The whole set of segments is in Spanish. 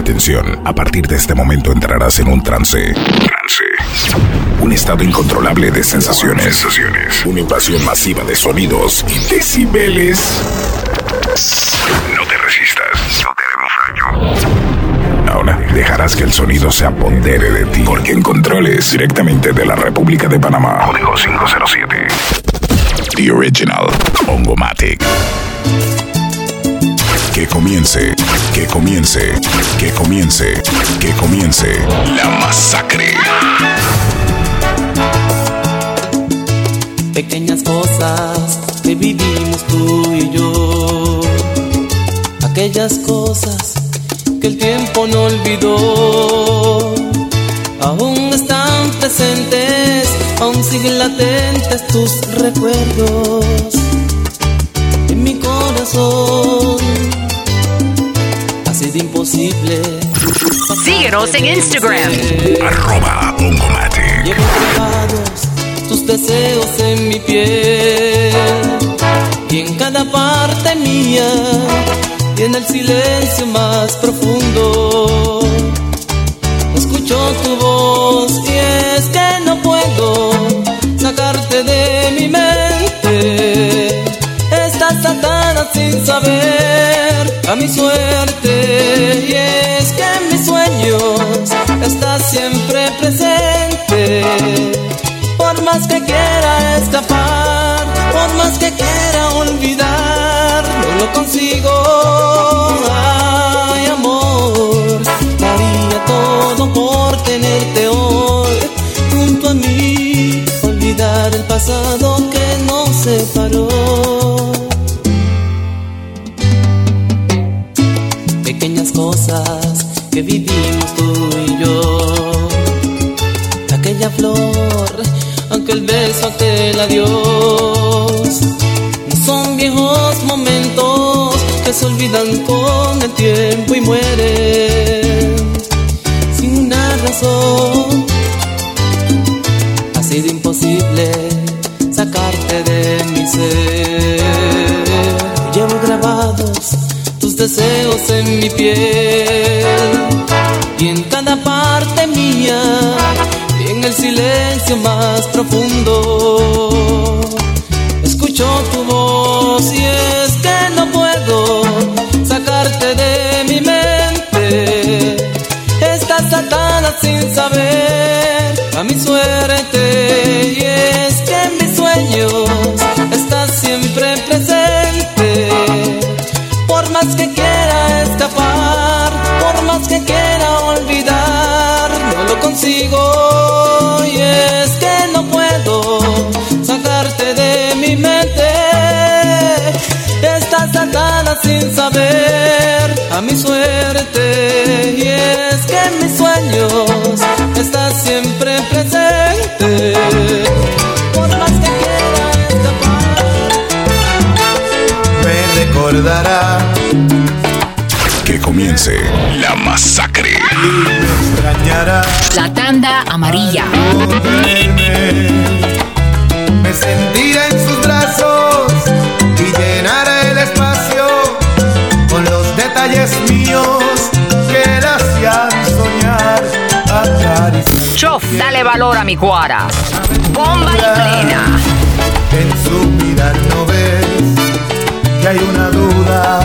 Atención, a partir de este momento entrarás en un trance. Trance. Un estado incontrolable de sensaciones. Una invasión masiva de sonidos y decibeles. No te resistas. No te haremos daño. Ahora dejarás que el sonido se apodere de ti. Porque en controles directamente de la República de Panamá. Código 507. The Original. Ongomatic. Que comience, que comience, que comience, que comience la masacre. Pequeñas cosas que vivimos tú y yo. Aquellas cosas que el tiempo no olvidó. Aún están presentes, aún siguen latentes tus recuerdos en mi corazón. Sido imposible. Síguenos en Instagram. Arroba Ongomatic. Llevo grabados tus deseos en mi piel y en cada parte mía y en el silencio más profundo. Escucho tu voz y es que no puedo sacarte de mi mente. Estás atada sin saber a mi suerte y es que en mis sueños estás siempre presente. Por más que quiera escapar, por más que quiera olvidar, no lo consigo. Ay, amor, daría todo por tenerte hoy junto a mí, olvidar el pasado que nos separó. Que vivimos tú y yo aquella flor, aquel beso, aquel adiós. Son viejos momentos que se olvidan con el tiempo y mueren sin una razón. Ha sido imposible sacarte de mi ser. Llevo grabados tus deseos en mi piel y en cada parte mía y en el silencio más profundo. Escucho tu voz y es que no puedo sacarte de mi mente. Estás atada sin saber a mi suerte recordará Que comience la masacre. y me extrañará La tanda amarilla. Me sentirá en sus brazos y llenará el espacio con los detalles míos que la hacían soñar. Chof, dale valor a mi cuara. Bomba y plena. en su mirar no hay una duda.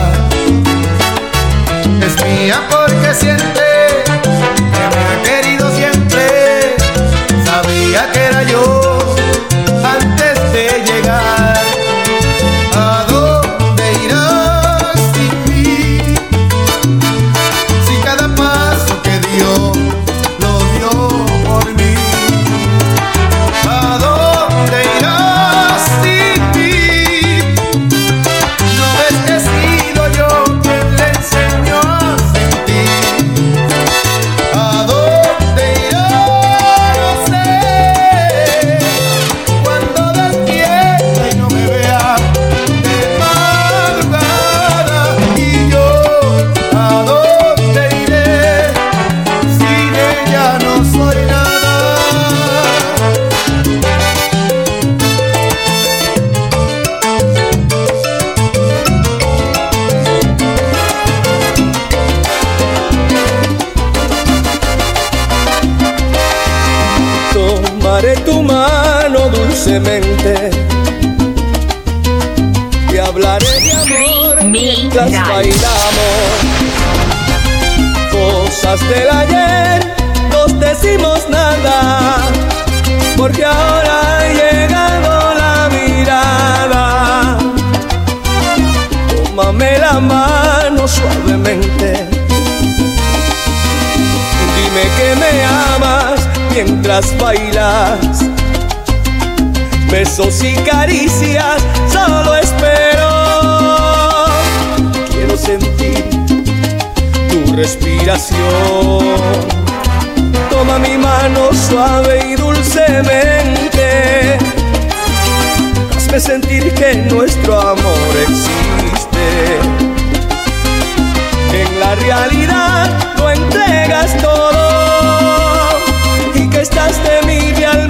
Es mía porque siente tu mano dulcemente y hablaré de amor mientras bailamos. Cosas del ayer, nos decimos nada, porque ahora ha llegado la mirada. Tómame la mano suavemente. Dime que me amas mientras bailas. Besos y caricias, solo espero. Quiero sentir tu respiración. Toma mi mano suave y dulcemente. Hazme sentir que nuestro amor existe. En la realidad lo entregas todo estás de mí realmente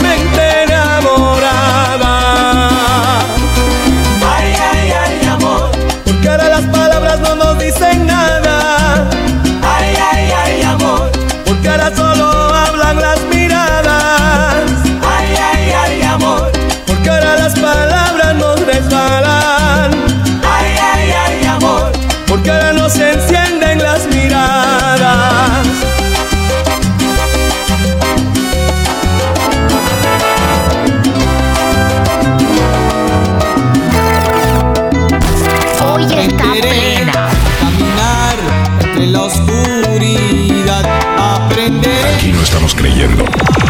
creyendo.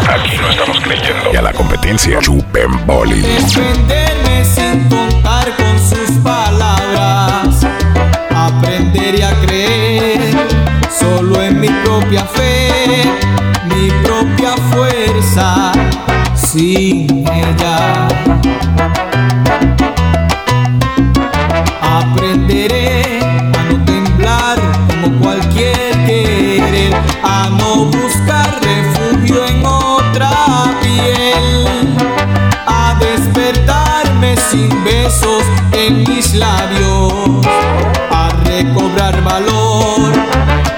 Aquí no estamos creyendo. Y a la competencia, chupen boli. Defenderme sin contar con sus palabras. Aprender y a creer solo en mi propia fe, mi propia fuerza. Sin sin besos en mis labios, a recobrar valor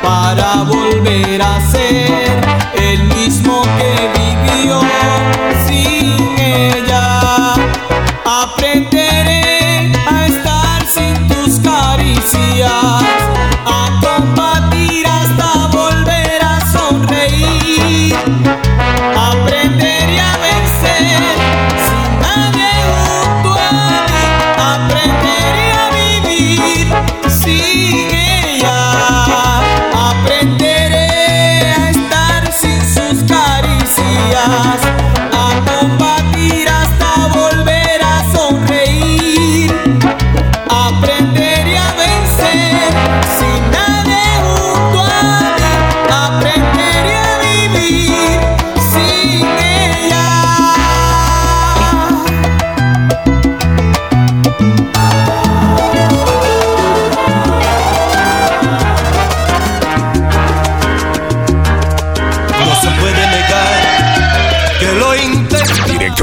para volver a ser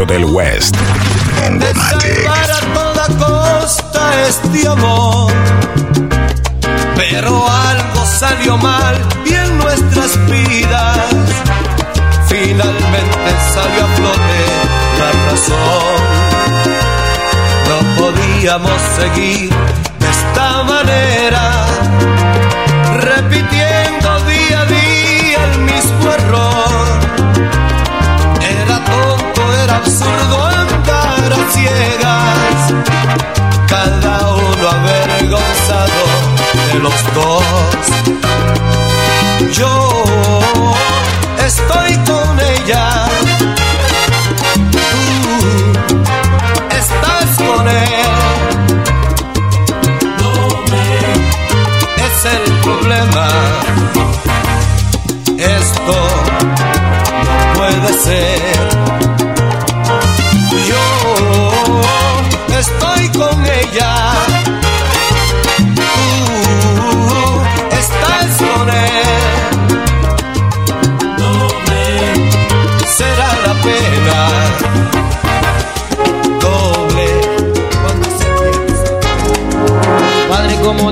del West. de salvar a toda costa este amor. Pero algo salió mal y en nuestras vidas finalmente salió a flote la razón. No podíamos seguir de esta manera, los dos. Yo estoy con ella, tú estás con él. No me es el problema. Esto no puede ser.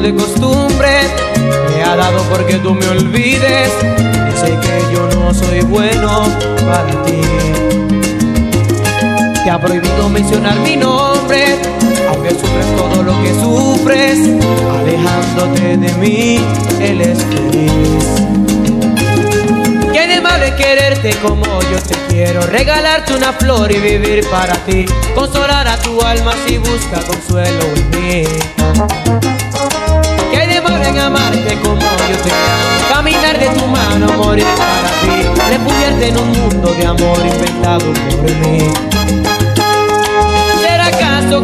De costumbre, me ha dado porque tú me olvides. Y sé que yo no soy bueno para ti. te ha prohibido mencionar mi nombre, aunque sufres todo lo que sufres, alejándote de mí, él es feliz. Qué de quererte como yo te quiero, regalarte una flor y vivir para ti, consolar a tu alma si busca consuelo en mí. En amarte como yo te amo, caminar de tu mano, morir para ti, refugiarte en un mundo de amor inventado por mí.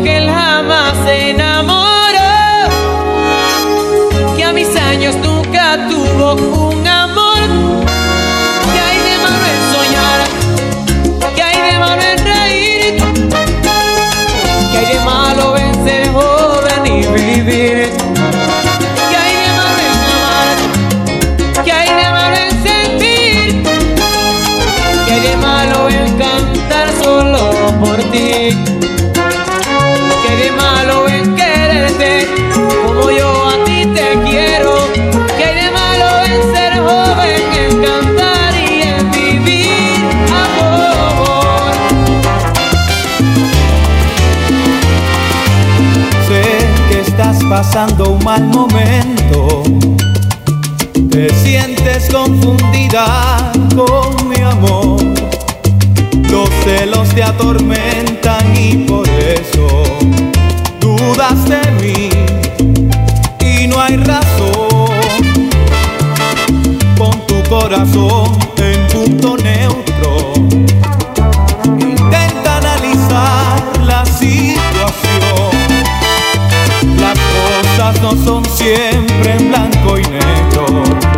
Que él jamás se enamoró, que a mis años nunca tuvo un amor, que hay de malo en soñar, que hay de malo en reír, que hay de malo en ser joven y vivir. Ti. como yo a ti te quiero. Que de malo en ser joven, en cantar y en vivir amor. Sé que estás pasando un mal momento. Te sientes confundida con celos te atormentan y por eso dudas de mí y no hay razón. Pon tu corazón en punto neutro. Intenta analizar la situación. Las cosas no son siempre en blanco y negro.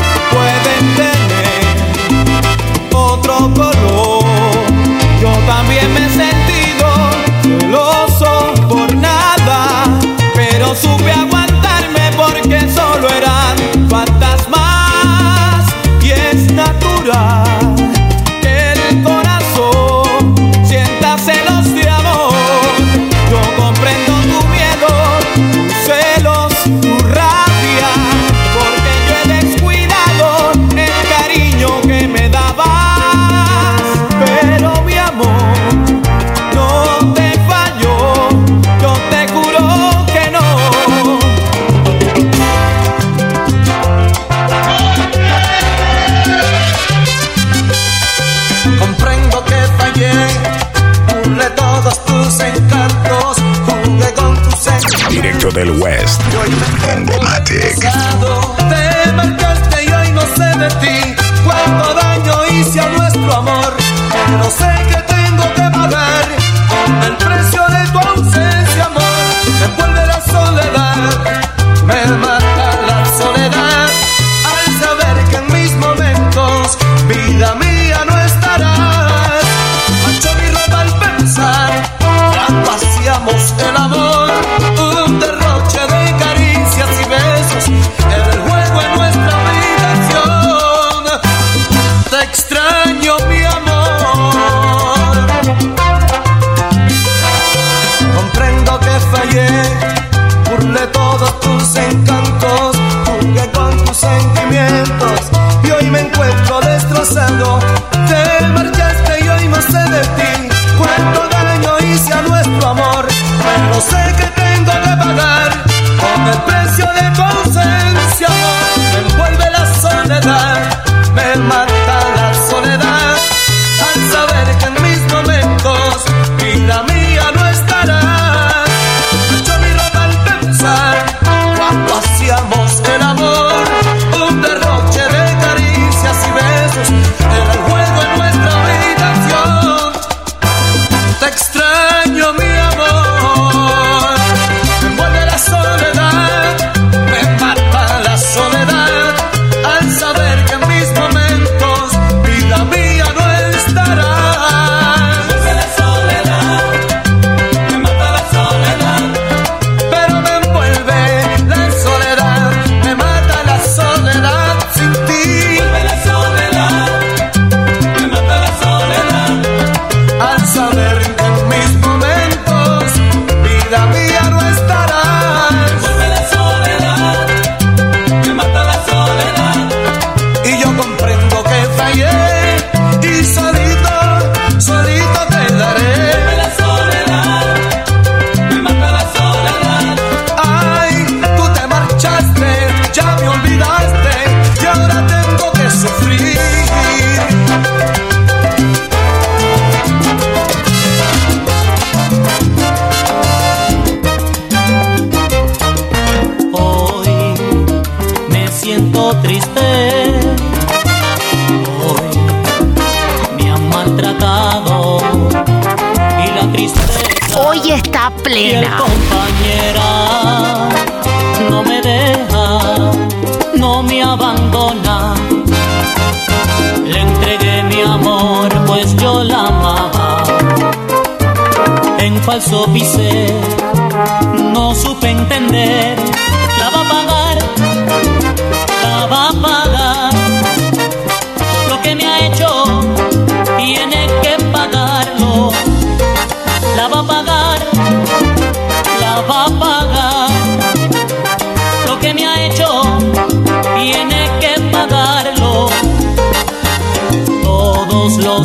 Selena. compañera no me deja, no me abandona. Le entregué mi amor, pues yo la amaba. En falso pisé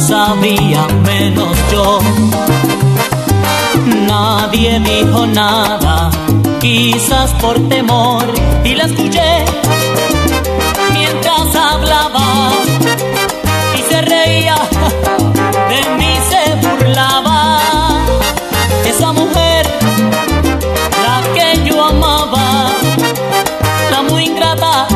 sabía menos yo. Nadie dijo nada, quizás por temor, y la escuché mientras hablaba y se reía, de mí se burlaba. Esa mujer, la que yo amaba, la muy ingrata.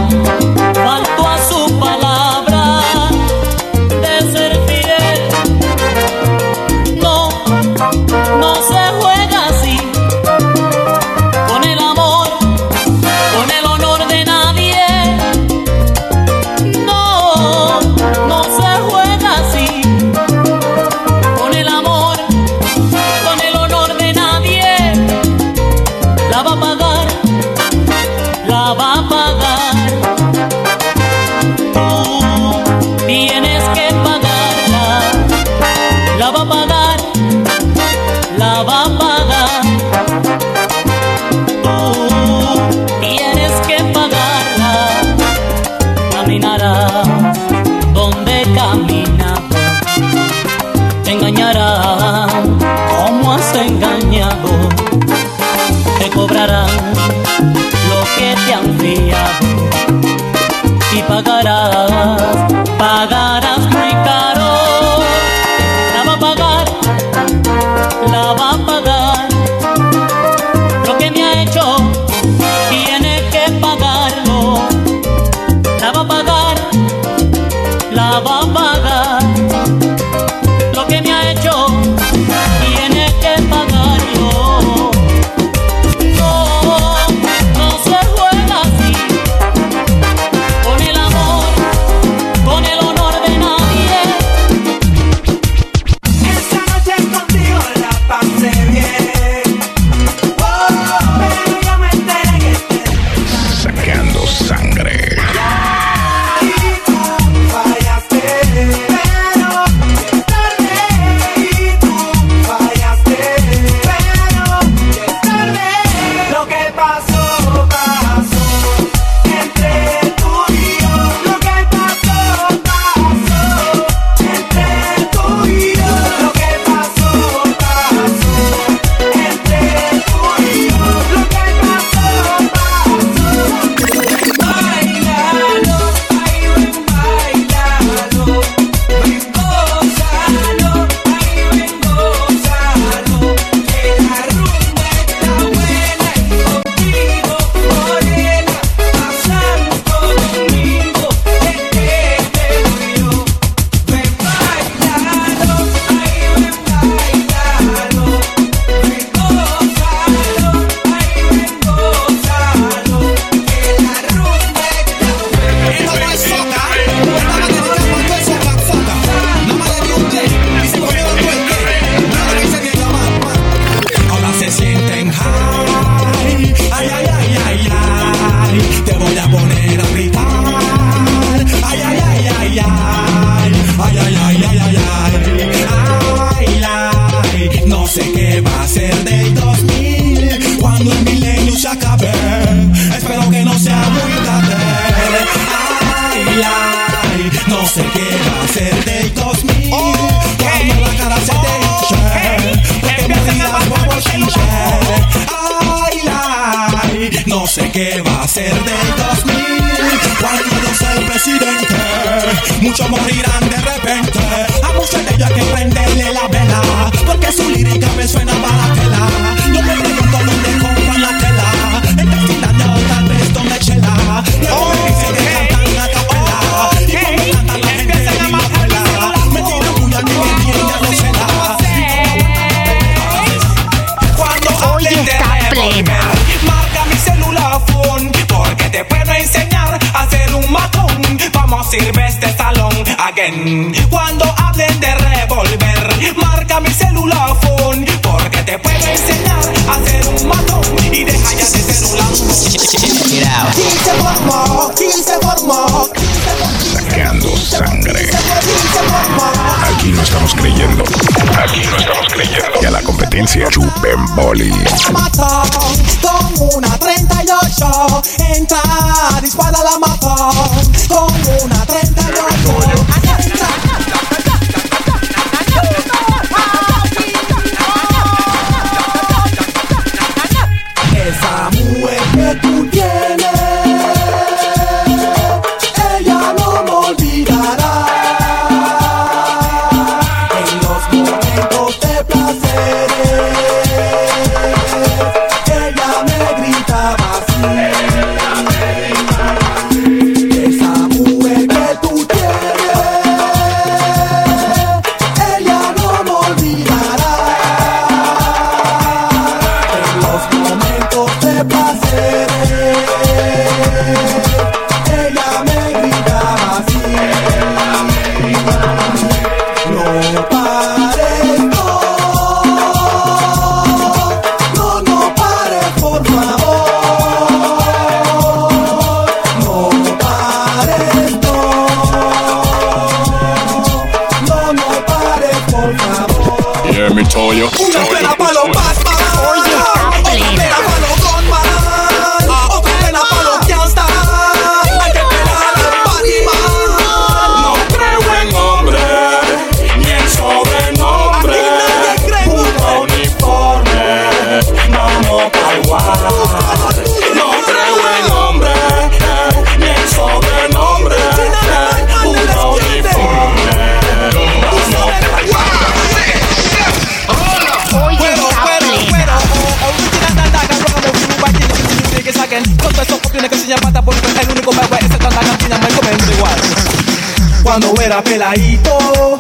Era peladito,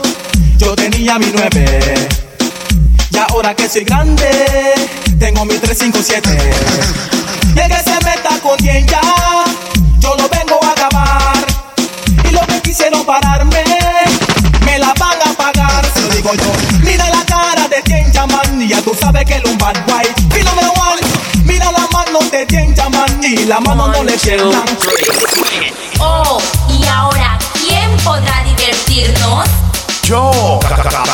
yo tenía mi nueve Y ahora que soy grande, tengo mi 357 Y el que se meta con quien ya, yo lo vengo a acabar y lo que quisieron pararme, me la van a pagar, se lo digo yo. Mira la cara de Tien Chaman y ya tú sabes que es un bad boy. Y número one, mira la mano de Tien Chaman y la mano no le tiemblan. Oh, Yo,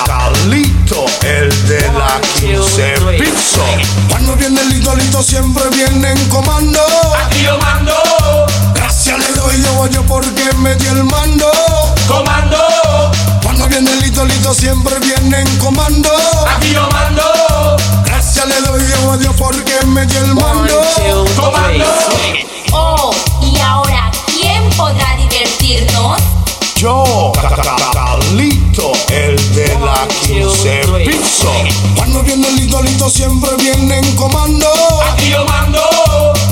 Carlito, el de la 15 piso. Cuando viene el idolito siempre viene en comando. Aquí yo mando, Gracias le doy yo, yo porque me di el mando. comando, Cuando viene el idolito siempre viene en comando. aquí yo mando, Gracias le doy yo Dios porque me di el mando. Cuando viene el idolito siempre viene en comando. Aquí yo mando,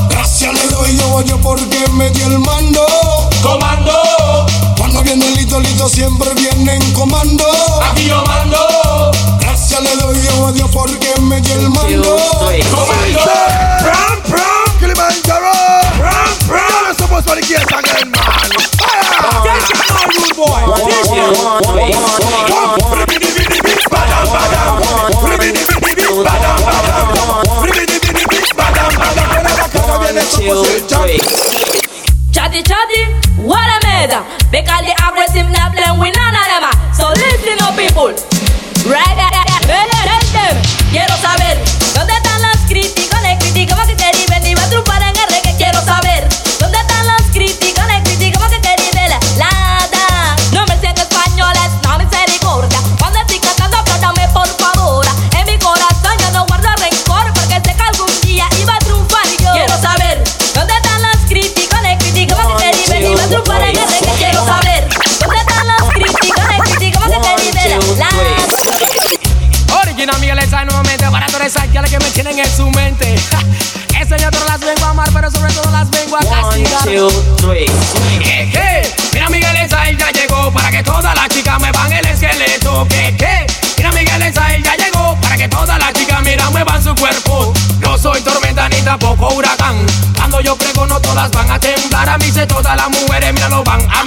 Gracias le doy yo, yo porque me di el mando. comando, Cuando viene el idolito siempre viene en comando. aquí yo mando, Gracias le doy yo a Dios porque me di el mando. comando. Pram, pram, Kilimanjaro. Pram, pram. To get again, man. Fire. Chatty chatty, what a meda. Because the aggressive not blend with none of them. So listen up people. Right, castigar. ¿Qué, qué? Mira Miguel Esa ya llegó para que todas las chicas me van el esqueleto. ¿Qué, qué? Mira Miguel Esa ya llegó para que todas las chicas mira muevan su cuerpo. No soy tormenta ni tampoco huracán. Cuando yo prego no todas van a temblar. A mí se todas las mujeres mira lo van a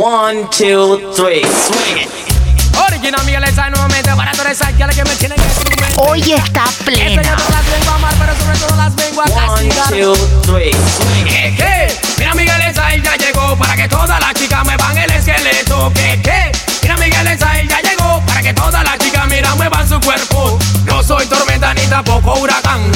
two, three, swing it. Original Miguel Esa nuevamente para todas esas que que me tienen en su mente. Hoy está Esta plena. One, two, three, swing it. ¿Qué, qué? Mira Miguel Esail ya llegó para que todas las chicas muevan el esqueleto. ¿Qué, qué? Mira Miguel Esail ya llegó para que todas las chicas mira muevan su cuerpo. No soy tormenta ni tampoco huracán.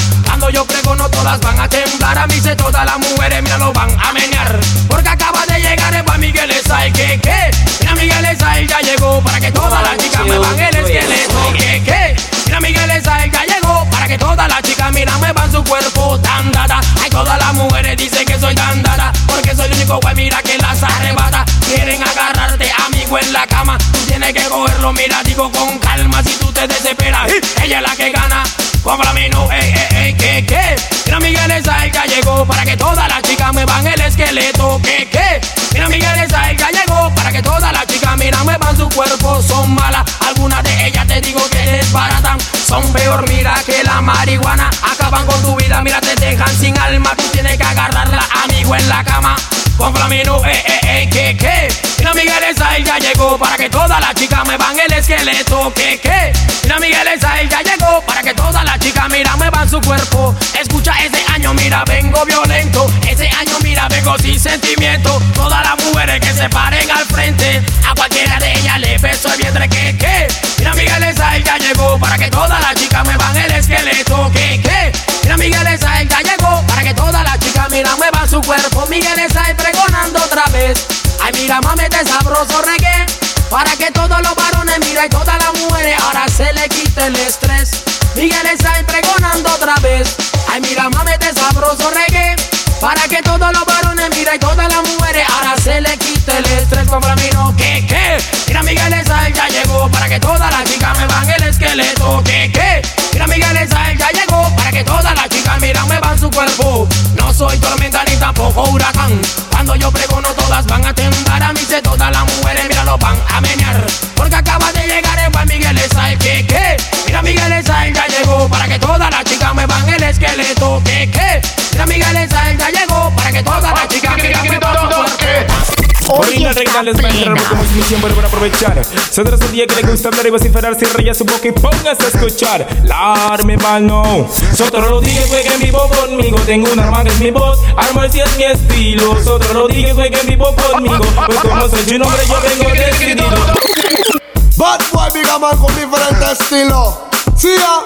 Cuando yo prego no todas van a temblar. A mí se todas las mujeres mira lo van a menear. Porque acaba de llegar el Miguel Esail. ¿Qué, qué? Mira Miguel Esail ya llegó para que todas las chicas muevan el esqueleto. ¿Qué, qué? Mira Miguel Esail ya llegó para que todas las chicas mira muevan su cuerpo tan dada. Ay, todas las mujeres dicen que soy tan dada porque soy el único güey mira que las arrebata. Quieren agarrarte amigo en la cama, tú tienes que cogerlo mira digo con calma si tú te desesperas. Ella es la que gana. Compra no, ey, ey, ey, que, que. Mira Miguel Esail ya llegó para que todas las chicas muevan el esqueleto. Que, que. Mira Miguel Esail ya llegó para que todas las chicas mira muevan su cuerpo. Son malas, algunas de ellas te digo que desbaratan. Son peor, mira que la marihuana. Acaban con tu vida, mira, te dejan sin alma. Tú tienes que agarrarla, amigo, en la cama. Con flamino, eh, eh, eh, que, que. Mira Miguel Esail ya llegó para que todas las chicas muevan el esqueleto. Que, que. Mira Miguel su cuerpo. Escucha ese año, mira, vengo violento. Ese año, mira, vengo sin sentimiento. Todas las mujeres que se paren al frente. A cualquiera de ellas le beso el vientre. Que, que. Mira Miguel Esail ya llegó para que todas las chicas muevan el esqueleto. Que, que. Mira Miguel Esail ya llegó para que todas las chicas mira muevan su cuerpo. Miguel Esail pregonando otra vez. Ay, mira, mamete sabroso reggae. Para que todos los varones, mira, y todas las mujeres ahora se le quite el estrés. Miguel Esail pregonando otra vez. Ay, mira, mamete sabroso reggae. Para que todos los varones, mira, y todas las mujeres ahora se le quite el estrés. Para mí no, que, que. Mira, Miguel Esail ya llegó para que todas las chicas me van el esqueleto. Que, que. Mira, Miguel Esail ya llegó para que todas las chicas, mira, me van su cuerpo. No soy tormenta ni tampoco huracán. Cuando yo pregono todas van a temblar a mí se todas las mujeres, mira, lo van a menear. Porque acaba de llegar el Miguel Esail ya llegó para que todas las chicas me van el esqueleto. Que, que. Mira, Miguel Esail ya llegó para que todas las chicas, me van. Hoy Orina está Reina les va a entrar plena. como es misión para aprovechar. Trata de un día que le gusta hablar y vociferar raya su boca y póngase a escuchar. Larme mal no. Sotro Rodríguez juega en vivo conmigo. Tengo un arma que es mi voz. Arma si es mi estilo. Sotro Rodríguez juega en vivo conmigo. Pues como soy su nombre, yo vengo decidido. Bad boy, big man con diferentes estilos. See ya,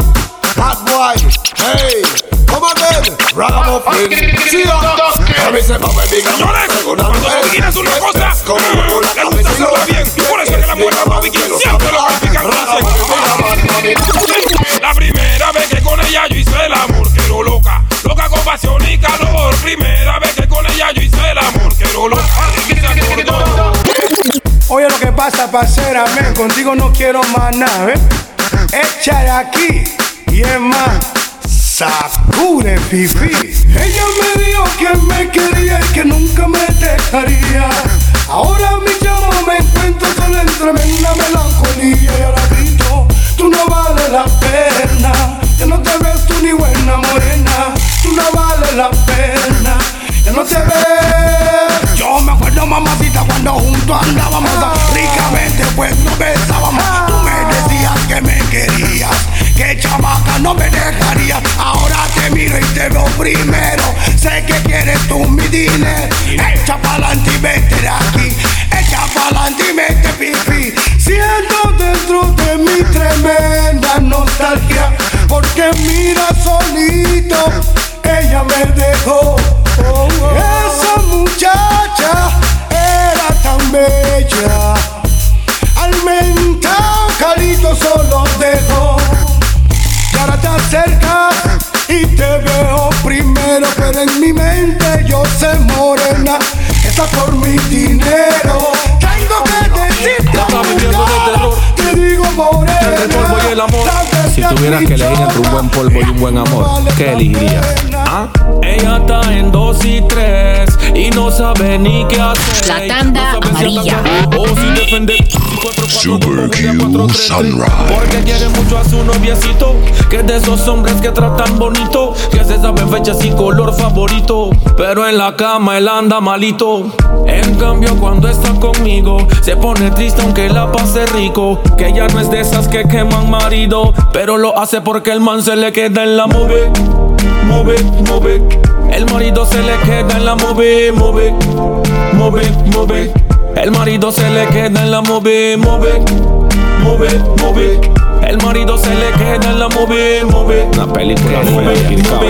bad boy. Hey, come again, ragamuffin. See ya. A mí se big man. Cuando tú quieres una cosa, le gusta hacerlo bien. Por eso es que la mujer siempre lo practican con parcera, men, contigo no quiero más nada, ¿eh? Échale aquí y es más, sacude fifi. Ella me dijo que me quería y que nunca me dejaría. Ahora mi chamo me encuentro solo en tremenda melancolía y ahora grito, tú no vales la pena. Ya no te ves tú ni buena morena, tú no vales la pena. Ya no te ves. Yo me acuerdo, mamacita, cuando juntos andábamos ricamente, pues nos besábamos. Tú me decías que me querías, que chamaca no me dejarías. Ahora te miro y te veo primero. Sé que quieres tú mi dinero. Echa pa'lante y vete de aquí. Echa pa'lante y mete pipi. Siento dentro de mi tremenda nostalgia. Porque mira solito, ella me dejó. Esa muchacha era tan bella. Al mentao Calito solo dejó. Y ahora te acercas y te veo primero. Pero en mi mente yo sé morena. Está por mi dinero. Tengo que decirte. Te digo morena. El y el amor. Si tuvieras que elegir entre un buen polvo y un buen amor, ¿qué elegirías? Ella está en dos y tres y no sabe ni qué hacer. La tanda no sabe si amarilla. o si cuatro, Super Q. Sunrise. Porque quiere mucho a su noviecito. Que es de esos hombres que tratan bonito. Que se saben fechas y color favorito. Pero en la cama él anda malito. En cambio, cuando está conmigo, se pone triste aunque la pase rico. Que ella no es de esas que queman marido. Pero lo hace porque el man se le queda en la move. Move, move. El marido se le queda en la move, move. Move, move. El marido se le queda en la move, move. Move, move. El marido se le queda en la move, move. Una película move.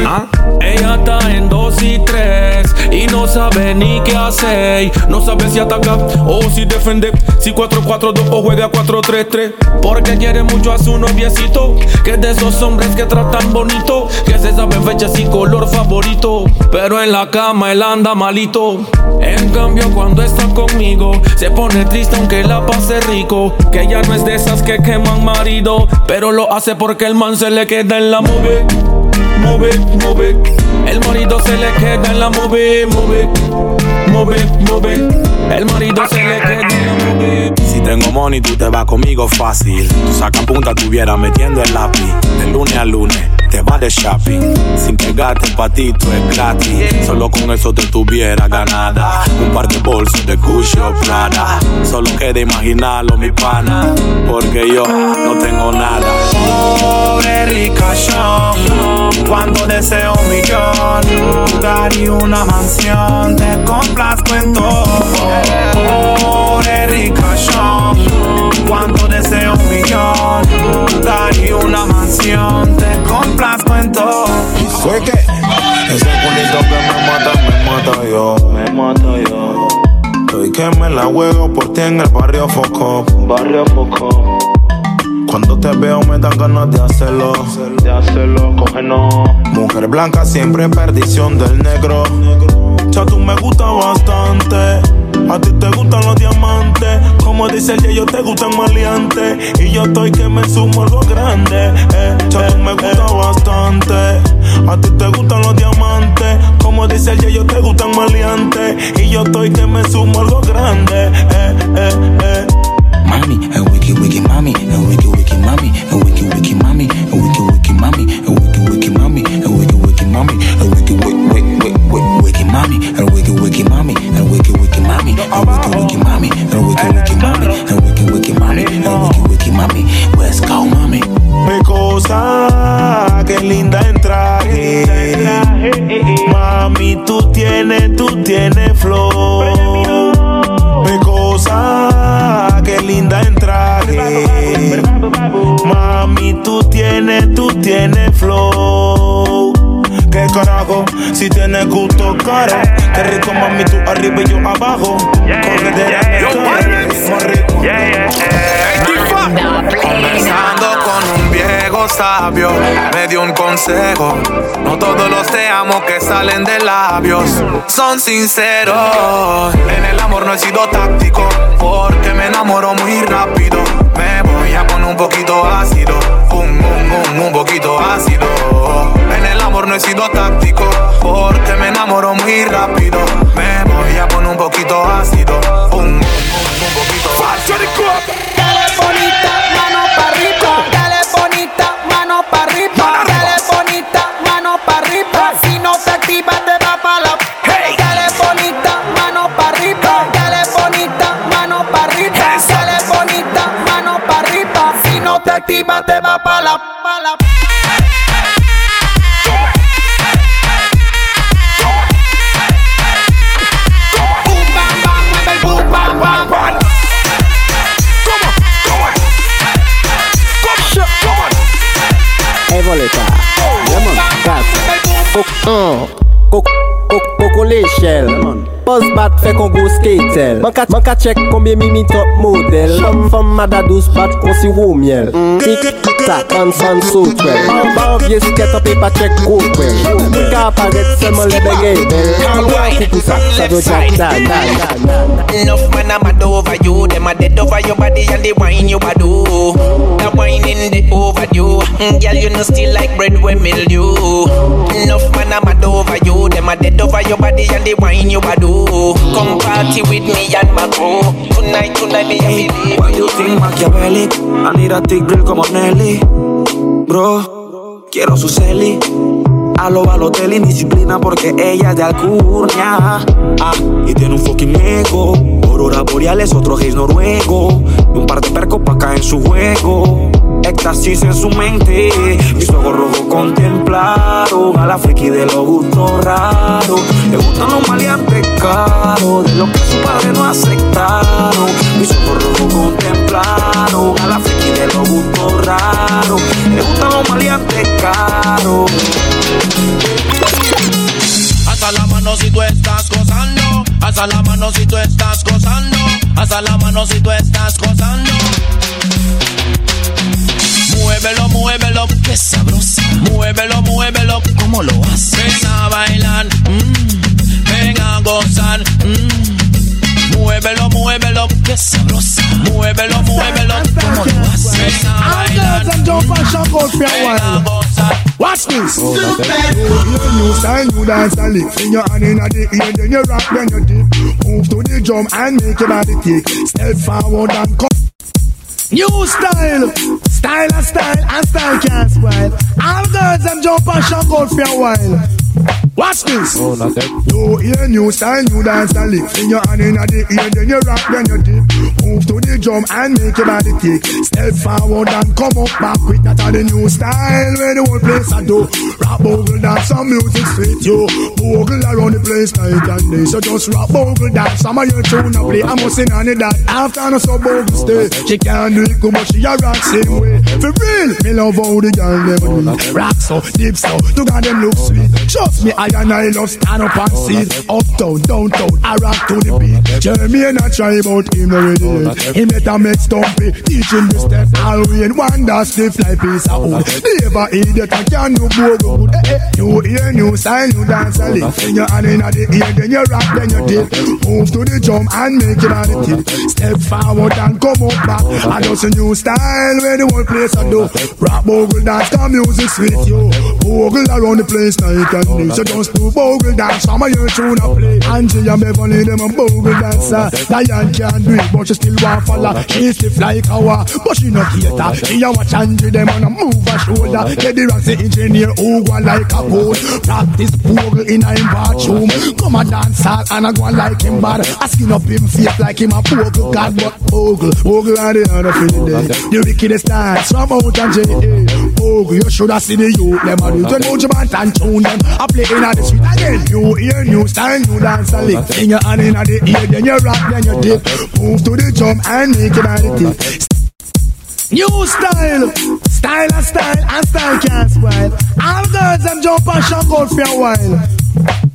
¿ah? Ella está en dos y tres y no sabe ni qué hacer. No sabe si atacar o si defender. Si 4-4-2 o juega 4-3-3. Porque quiere mucho a su noviecito. Que es de esos hombres que tratan bonito. Que se saben fechas y color favorito. Pero en la cama él anda malito. En cambio, cuando está conmigo, se pone triste aunque la pase rico. Que ella no es de esas que queman marido. Pero lo hace porque el man se le queda en la move. Move, move. El marido se le queda en la move, move. Move, move. El marido se le queda. Si tengo money, tú te vas conmigo fácil. Tu saca punta tuviera metiendo el lápiz. De lunes a lunes te vas de shopping. Sin pegarte el patito es gratis. Solo con eso te tuviera ganada. Un par de bolsos de Gucci o Prada. Solo queda imaginarlo, mi pana. Porque yo no tengo nada. Pobre ricachón, cuando deseo un millón, y una mansión, te complazco en todo. Deseo un millón, y una mansión, te complazco en todo. ¿Fue qué? Ese culito que me mata, me mata yo. Me mata yo. Estoy que me la juego por ti en el barrio Foco. Barrio Foco. Cuando te veo me dan ganas de hacerlo. De hacerlo, cógenos. Mujer blanca siempre perdición del negro. Ya tú me gusta bastante. A ti te gustan los diamantes. Como dice el yo te gustan maleantes. Y yo estoy que me sumo algo grande. Eh, me gusta bastante. A ti te gustan los diamantes. Como dice el yo te gustan maleantes. Y yo estoy que me sumo algo grande. Eh, eh, eh. Mami, a wiki wiki mami, a wiki wiki mami, a wiki wiki mami, a wiki wiki mami, a wiki wiki mami, a wiki wiki mami, a wiki wiki wiki wiki wiki mami, a wiki wiki mami, a wiki wiki mami, a wiki wiki mami, a wiki wiki mami, a wiki wiki mami, a wiki wiki mami. Let's go. Mi cosa, qué linda en. Mami, tú tienes, tú tienes flow. Mi cosa, qué linda en. Mami, tú tienes, tú tienes flow. Si tienes gusto caro. Qué rico, mami, tú arriba y yo abajo. En el carro, más rico. Conversando con un viejo sabio, me dio un consejo. No todos los te amo que salen de labios son sinceros. En el amor no he sido táctico, porque me enamoro muy rápido. Me voy a poner un poquito ácido, un, un, un, un poquito ácido. En el amor no he sido táctico, porque me enamoro muy rápido. Me voy a poner un poquito ácido, un, un, un, un poquito ácido. Te va pa' la. Pa' arriba. Koko le chel. Poz bat fe kon go skatel Man ka chek konbyen mi mi top model. Fom fom mada dos bat kon si wou miel. Mm. Tik sak an san sot wè An ba ou vye siket an pe pa chek kote wè Mwen ka aparet seman le bengè bè An wè kou pou sak, sa vyo jak dan Enough man a mad over you. Dem a dead over your body and the wine you a do. Wine in the overdue. Mm, girl you know still like bread we mildew. Enough man a mad over you. Dem a dead over your body and the wine you a do. Come party with me and my crew. Tonight, tonight me a believe Why you think Machiavelli? I need a thick girl come on Nelly. Bro, quiero su celi. A lo Balotelli, disciplina porque ella es de Alcurnia. Ah, y tiene un fucking ego. Aurora boreales, otro gays noruego. Y un par de percos pa' caer en su juego. Éxtasis en su mente. Mis ojos rojos contemplaron a la friki de los gustos raros. Le gustan los maleantes caros, de lo que su padre no aceptaron. Mis ojos rojos contemplaron a la friki de los gustos raros. Le gustan los maleantes caros. Hasta la mano si tú estás gozando. Hasta la mano si tú estás gozando. Hasta la mano si tú estás gozando. Muévelo, muévelo, que sabrosa. Muévelo, muévelo, ¿cómo lo haces? Ven a bailar, mm, ven a gozar. mm. Muévelo, muévelo, que sabrosa. Muévelo, muévelo, ¿cómo lo haces? Ven a bailar, Girls and jump and shock out for a while. Watch this. Oh, Stupid. You new style, new dance and lick. In your hand in the ear, then you rock, then you dip. Move to the drum and make your body kick. Step forward and come. New style, style and style, and style can't spoil. All girls them jump and out for a while. Watch this. Oh, not that. Hear new style, new dance and lick. In your hand in the ear, then you rock, then you dip. Move to the drum and make your body tick. Step forward and come up back with that are the new style where the whole place I do. Rap bogle dance, some music sweet you. Bogle around the place night and day. So just rap bogle dance, some of your tune a play. I must sing on it that after no so bogle stay. She can't do it but she a rock same way. For real, me love how the girl never do. Rock so, deep so, to God them look sweet. Trust me, I and I love stand up and see it. Uptown, downtown, I rock to the beat. Jeremy and I try about him already. Him a make stumpy, teaching the step. All we in wonder stiff like piece of wood. Never idiot, I can do bogo good. Eh, eh, you hear, new style, new dance eh, a lick. In your hand in the ear, then you rock, then you dip. Move to the drum and make it on the tip. Step forward and come up back. I just a new style where the whole place I do. Rock bogle dance, come music sweet you. Bogle around the place night and day. So just do bogle dance, some of your tune a play. Angie and Beverly, them a bogle dancer. Diane can't do it, but she still want follow. She stiff like a war, but she no cater. She a watch Angie, them on a move a shoulder. Get the engineer who go like a pole. Practice bogle in a him bathroom. Come a dance and a go like him bad. I skin up him face like him a bogle god, but bogle, bogle are the other for the day. The wickedest dance from out and J.A. Bogle, you shoulda seen the youth, them a do it. When Mojibant and tune them, I play in the street again. New ear, new style, new dance a lick. In your hand in the ear, then you rock, then you dip. Move to the drum and make it on the tip. New style, style and style, and style can't spoil. All girls them jump and out for a while.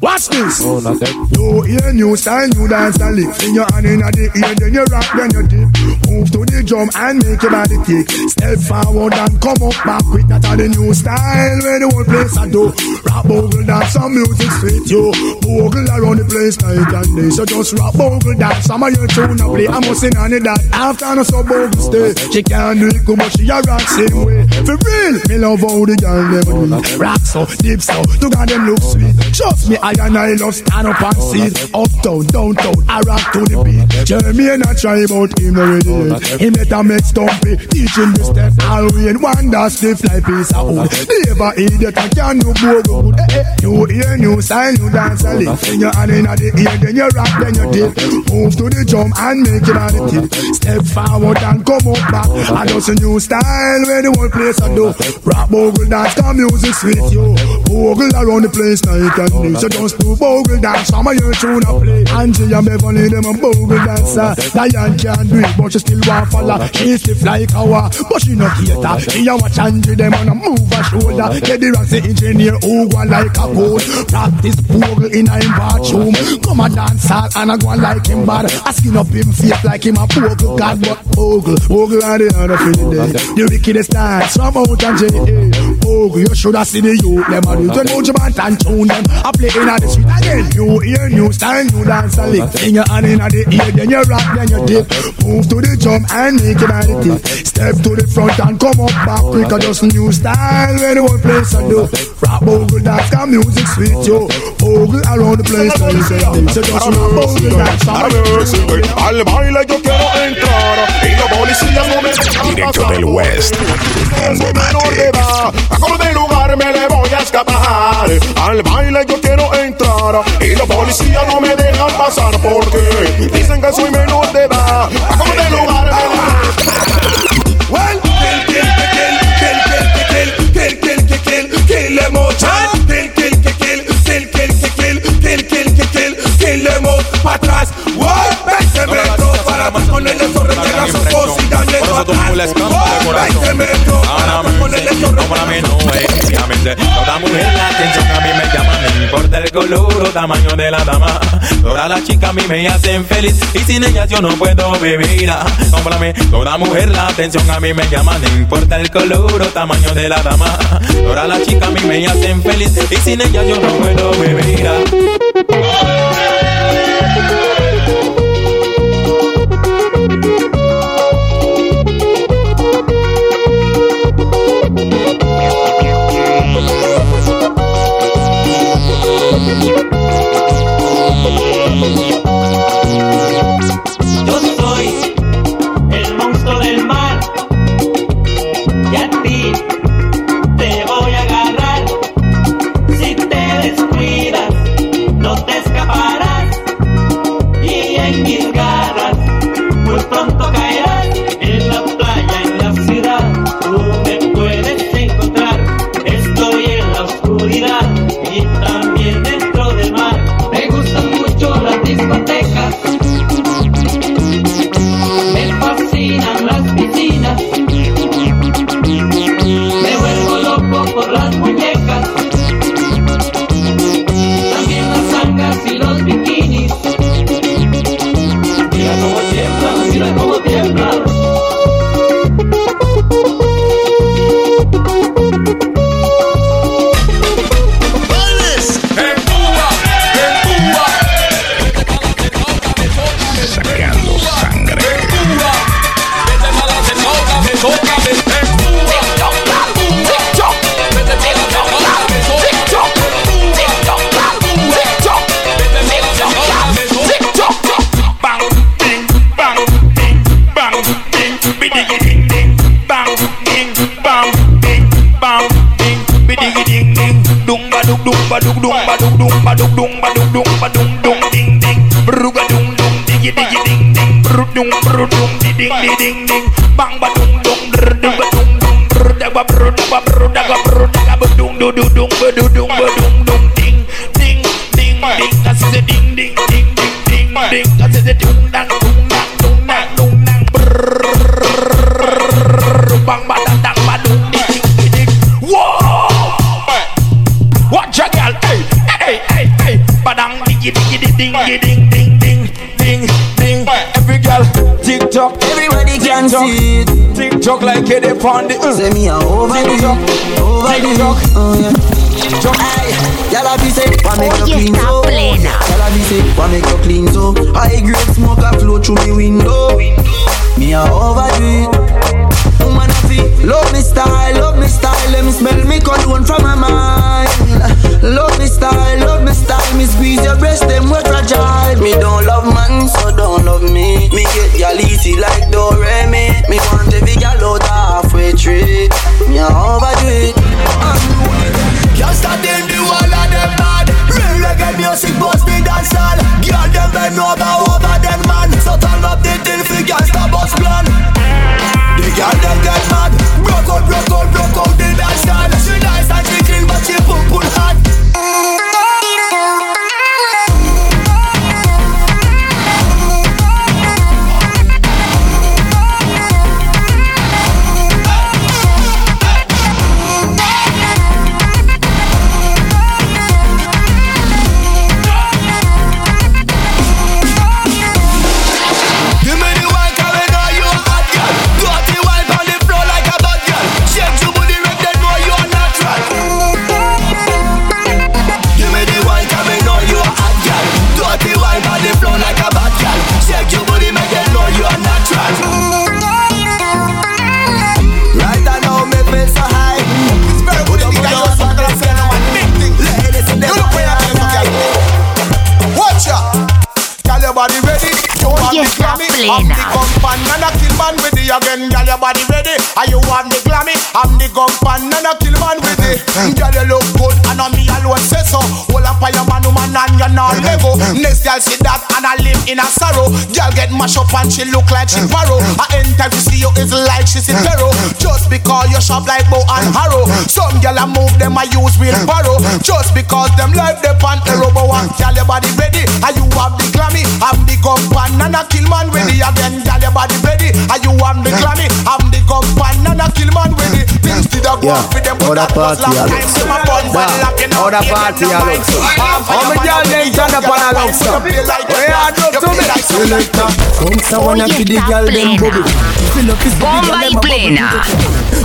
Watch this. Oh, not that. You hear new style, new dance and lick. In your hand in the ear, then you rock, then you dip. Move to the drum and make your body tick. Step forward and come up back with that are the new style where the whole place I do. Rap bogle dance, some music sweet you. Bogle around the place night and day. So just rap bogle dance, some of your tune a play. I must sing on it that after no so bogle stay. She can't do it good, but she a rock same way. For real, me love how the girl never do. Rock so, deep so, to God them look sweet. Trust me, I and I love stand up and see it. Uptown, downtown, I rock to the beat. Jeremy and I try about him already. Him let a make stumpy, teaching the step. All we in wonder stiff like piece of wood. Never idiot, I can do bogo good. Eh, eh. You hear new style, new dance a lick. In your hand in the ear, then you rock, then you dip. Move to the drum and make it on the tip. Step forward and come up back. I just a new style where the whole place I do. Rock bogle dance, come music sweet you. Bogle around the place night and day. So just do bogle dance, some of you tune a play. Angie and Beverly, them a bogle dancer. Uh, Diane can't do it, but she still want follow. She stiff like a wah, but she no cater. She a watch Angie, them on a move her shoulder. Get the engineer, who go like a gold. Practice bogle in a bathroom. Come a dancer and a go like him bad. I skin up him face like him a bogle god, but bogle, bogle and the other for the. The wickedest dance from out Angie. Bogle, you shoulda see the youth, them a do. Turn out your band and tune them. I play in a inna the street again. You hear new style, new dance a lick. In your hand inna the ear, then you rock, then you dip. Move to the jump and make it on the tip. Step to the front and come up back quicker. Just new style when the whole place a do. Rap bogle dance, got music sweet yo. Bogle around the place. So just rap bogle dance. Al baile yo quiero entrar y la policía no me Directo del West. Menor de lugar me le voy a escapar. Al baile yo quiero entrar y los policías no me dejan pasar porque dicen que soy menor de la dama. Todas las chicas a mí me hacen feliz y sin ellas yo no puedo vivir. Ah, Cómprame toda mujer, la atención a mí me llama, no importa el color o tamaño de la dama. Todas las chicas a mí me hacen feliz y sin ellas yo no puedo vivir. Ah. say me a over the rock, over the rock. Oh yeah. Like she borrow. I enter to see you is like she's in terror. Just because you shop like bow and harrow. Some girl I move them I use wheelbarrow. Just because them life pan arrow. But one girl your body ready. And you have the glammy. I'm the gun and I kill man ready. And then girl your body ready. And you have the glammy. I'm the gun and I kill man ready yeah. for them but that Other party I look How many girl turn up and a look so Way hard up to me. Selector Come so wanna the girl them bubble. Fill up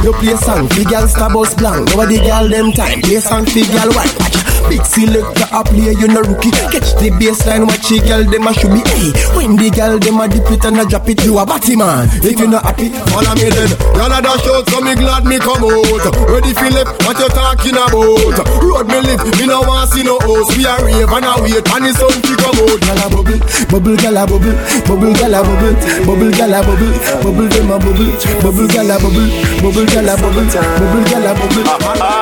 You play song, the girl star boss blank. Over the girl them time. Play song, the girl white Big selector a play, you no rookie. Catch the baseline, watch the girl them a should be. Hey, when the girl them a dip it and a drop it, you a batty man. If you not happy, follow me then. Y'all a dash out, so me glad me come out. Ready Philip, what you talking about? Road me live, me no want see no host. We a rave and a wait, and the sun fi come out. Gyal a bubble, bubble gyal a bubble, bubble gyal a bubble, bubble gyal a bubble, bubble them a bubble, bubble gyal a bubble, bubble gyal a bubble, bubble gyal a bubble.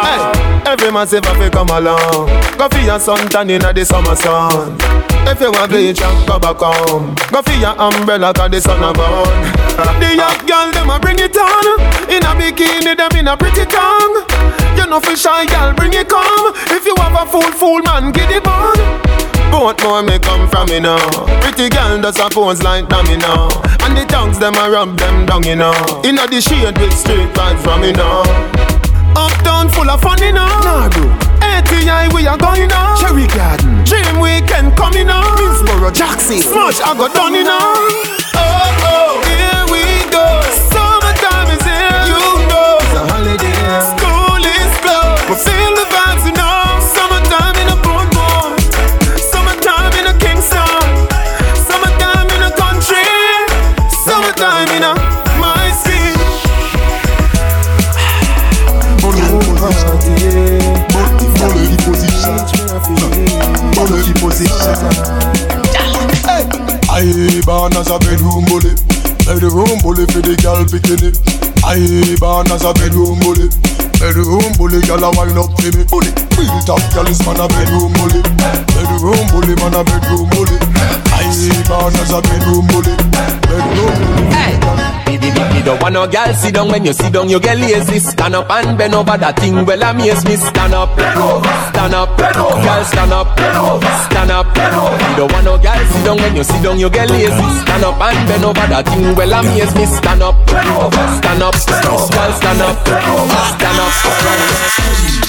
Hey, every man say fi come along. Go for your suntan inna the summer sun. If you want bleach and go back home, go for your umbrella 'cause the sun a burn. The young girl them a bring it on. In a bikini them in a pretty tongue. You know for shy girl bring it come. If you have a fool fool man get it on. Both more may come from me now. Pretty girl does a pose like dummy now. And the tongues them a rub them down you know. Inna the shade with straight vibes from me now. Uptown full of fun, you know. Nah, bro. ATI, we are going now. Cherry Garden. Dream Weekend coming now. Minsboro, Jackson. Smash, I got done, you know. Oh, oh, here the girl bikini. I born as a bedroom bully. Bedroom bully, girl a wine up to me. Bully, real top girl is man a bedroom bully. Bedroom bully, man a bedroom bully. I born as a bedroom bully. Bedroom bully. You don't want no girl sit down when you sit down, you get lazy. Stand up and bend over that thing. Well, amaze me. Stand up, stand up, girl, stand up, stand up. You don't want no girl sit down when you sit down, you get lazy. Stand up and bend over that thing. Well, amaze me. Stand up, stand up, girl, stand up, stand up.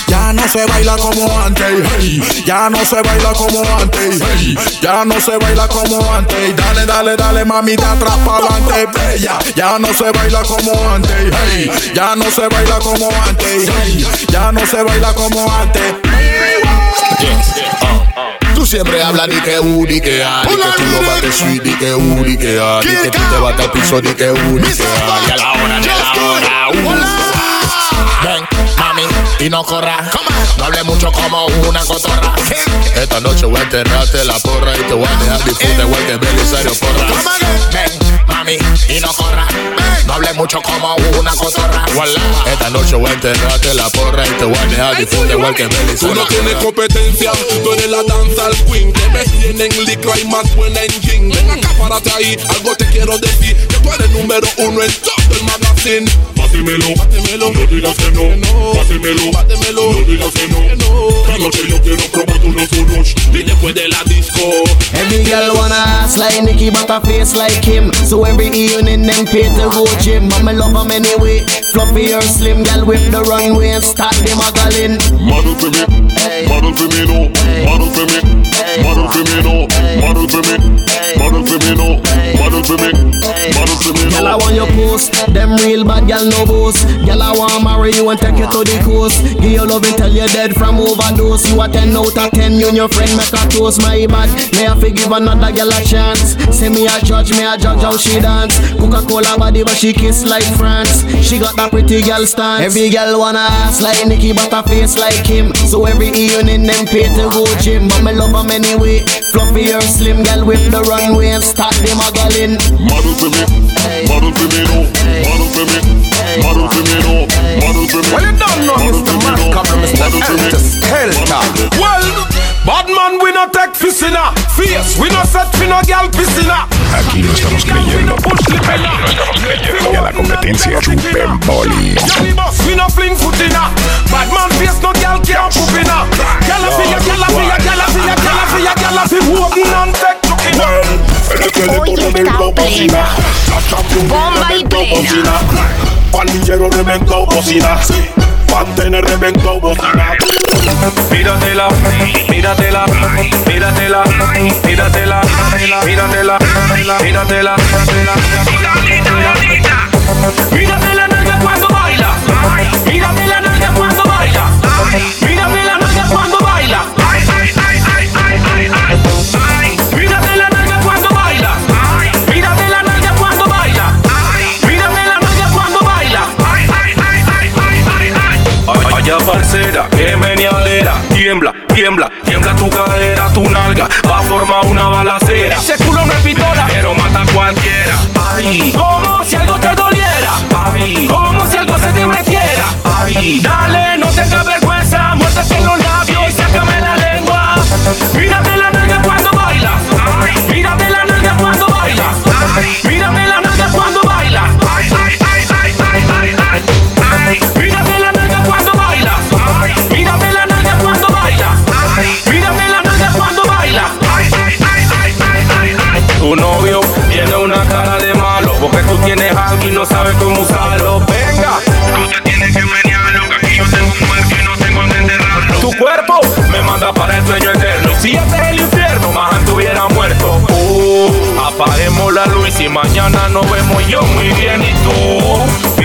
Ya no se baila como antes, hey. ya no se baila como antes, hey. ya no se baila como antes. Dale, dale, dale, mamita, atrás para adelante, bella. Ya no se baila como antes, hey. ya no se baila como antes, hey. ya no se baila como antes. Tú siempre hablas di que u, di que a, di que tú lo bates sweet, di que u, di que a, di que tú te bates al piso, di que u, di que a, y a la hora de la hora, uh. Ven, mami, y no corras, no hables mucho como una cotorra. Esta noche voy a enterrarte la porra y te voy a dejar disfrute igual que Belisario Porra. Ven, mami, y no corras, no hables mucho como una cotorra. Esta noche voy a enterrarte la porra y te voy a dejar disfrute igual que Tú Belisario no tienes competencia, tú eres la danza al queen. Que me tienen licra y más buena en jean Ven acá, párate ahí, algo te quiero decir Que tú eres número uno en todo el magazine Bátemelo, bátemelo, no digas que no. Bátemelo, bátemelo, no digas que no. Esta noche yo quiero probar tu no rush Y después de la disco. Every girl wanna ass like Nicki, but a face like him. So every evening them pay to go gym. But me love 'em anyway. Fluffy or slim, girl whip the runway. And start them muggling. Model for me, model for me no. Model for me, model for me no. Model for me, model for me no Model for me, model for me Girl, I want your post. Them real bad girl no boast. Girl, I want to marry you and take you to the coast. Give you love until you're dead from overdose. You a 10 out of 10. You and your friend make a toast. My bad. May I forgive another girl a chance. Say me a judge, me a judge how she dance. Coca-Cola body, but she kiss like France. She got that pretty girl stance. Every girl wanna ass like Nicki, but a face like him. So every evening them pay to go gym. But me love 'em anyway. Fluffy or slim girl whip the runway and start the modelling. Model for me, model for me no, model for me, model for me no, model for me. Well you don't know Mr. Madcap and Mr. Elter Skelter. Well. Bad man, we no take piscina. Fierce, we no set fi no gal piscina. Aquí no estamos creyendo. Aquí no estamos creyendo. Y a la competencia chupen poli. We no fling footina. Bad man face no gal can't pupina. Gal a feel ya, gal a feel ya, gal a feel ya, gal a feel ya, gal a feel woman and take chukina. Bomba y plena. Pandillero reventado cocina. Pantene reventó bocina. Míratela, míratela, míratela, míratela, míratela, míratela, Mírame la nalga cuando baila. Mírame la nalga cuando baila. Mírame Parcera, que meneadera, tiembla, tiembla, tiembla tu cadera, tu nalga, va a formar una balacera. Ese culo no es pistola. Pero mata a cualquiera. Ay, Como si algo te doliera. ay, Como si algo se te metiera. ay. Dale, no tengas vergüenza, muérdete en los labios y sácame la lengua. Mírame la nalga cuando baila. Mírame la nalga cuando baila. Mírame la nalga cuando baila. Mírame la nalga cuando baila. Tu novio tiene una cara de malo porque tú tienes algo y no sabes cómo usarlo. Venga, tú te tienes que menearlo, que yo tengo un muerto y no tengo dónde enterrarlo. Tu cuerpo me manda para el sueño eterno. Si este es el infierno, más estuviera muerto. Uh, apaguemos la luz y mañana nos vemos yo muy bien y tú.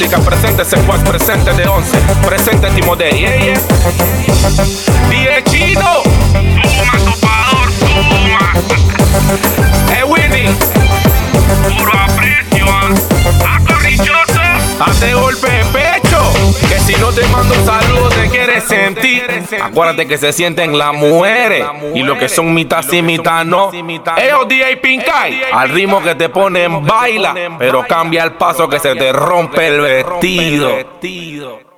Angélica, presente Secuaz, presente de 11, presente Timoteo. Yeah, yeah. Die Chino. Toma, topador, toma. Eh, Winnie. Puro aprecio, ah. Acorrilloso. Hace golpe de pecho. Que si no te mando te quieres sentir. Acuérdate que se sienten las mujeres. Y lo que son mitad sí, mitad no. Ellos DJ Pinkay. Al ritmo que te ponen baila. Pero cambia el paso que se te rompe el vestido.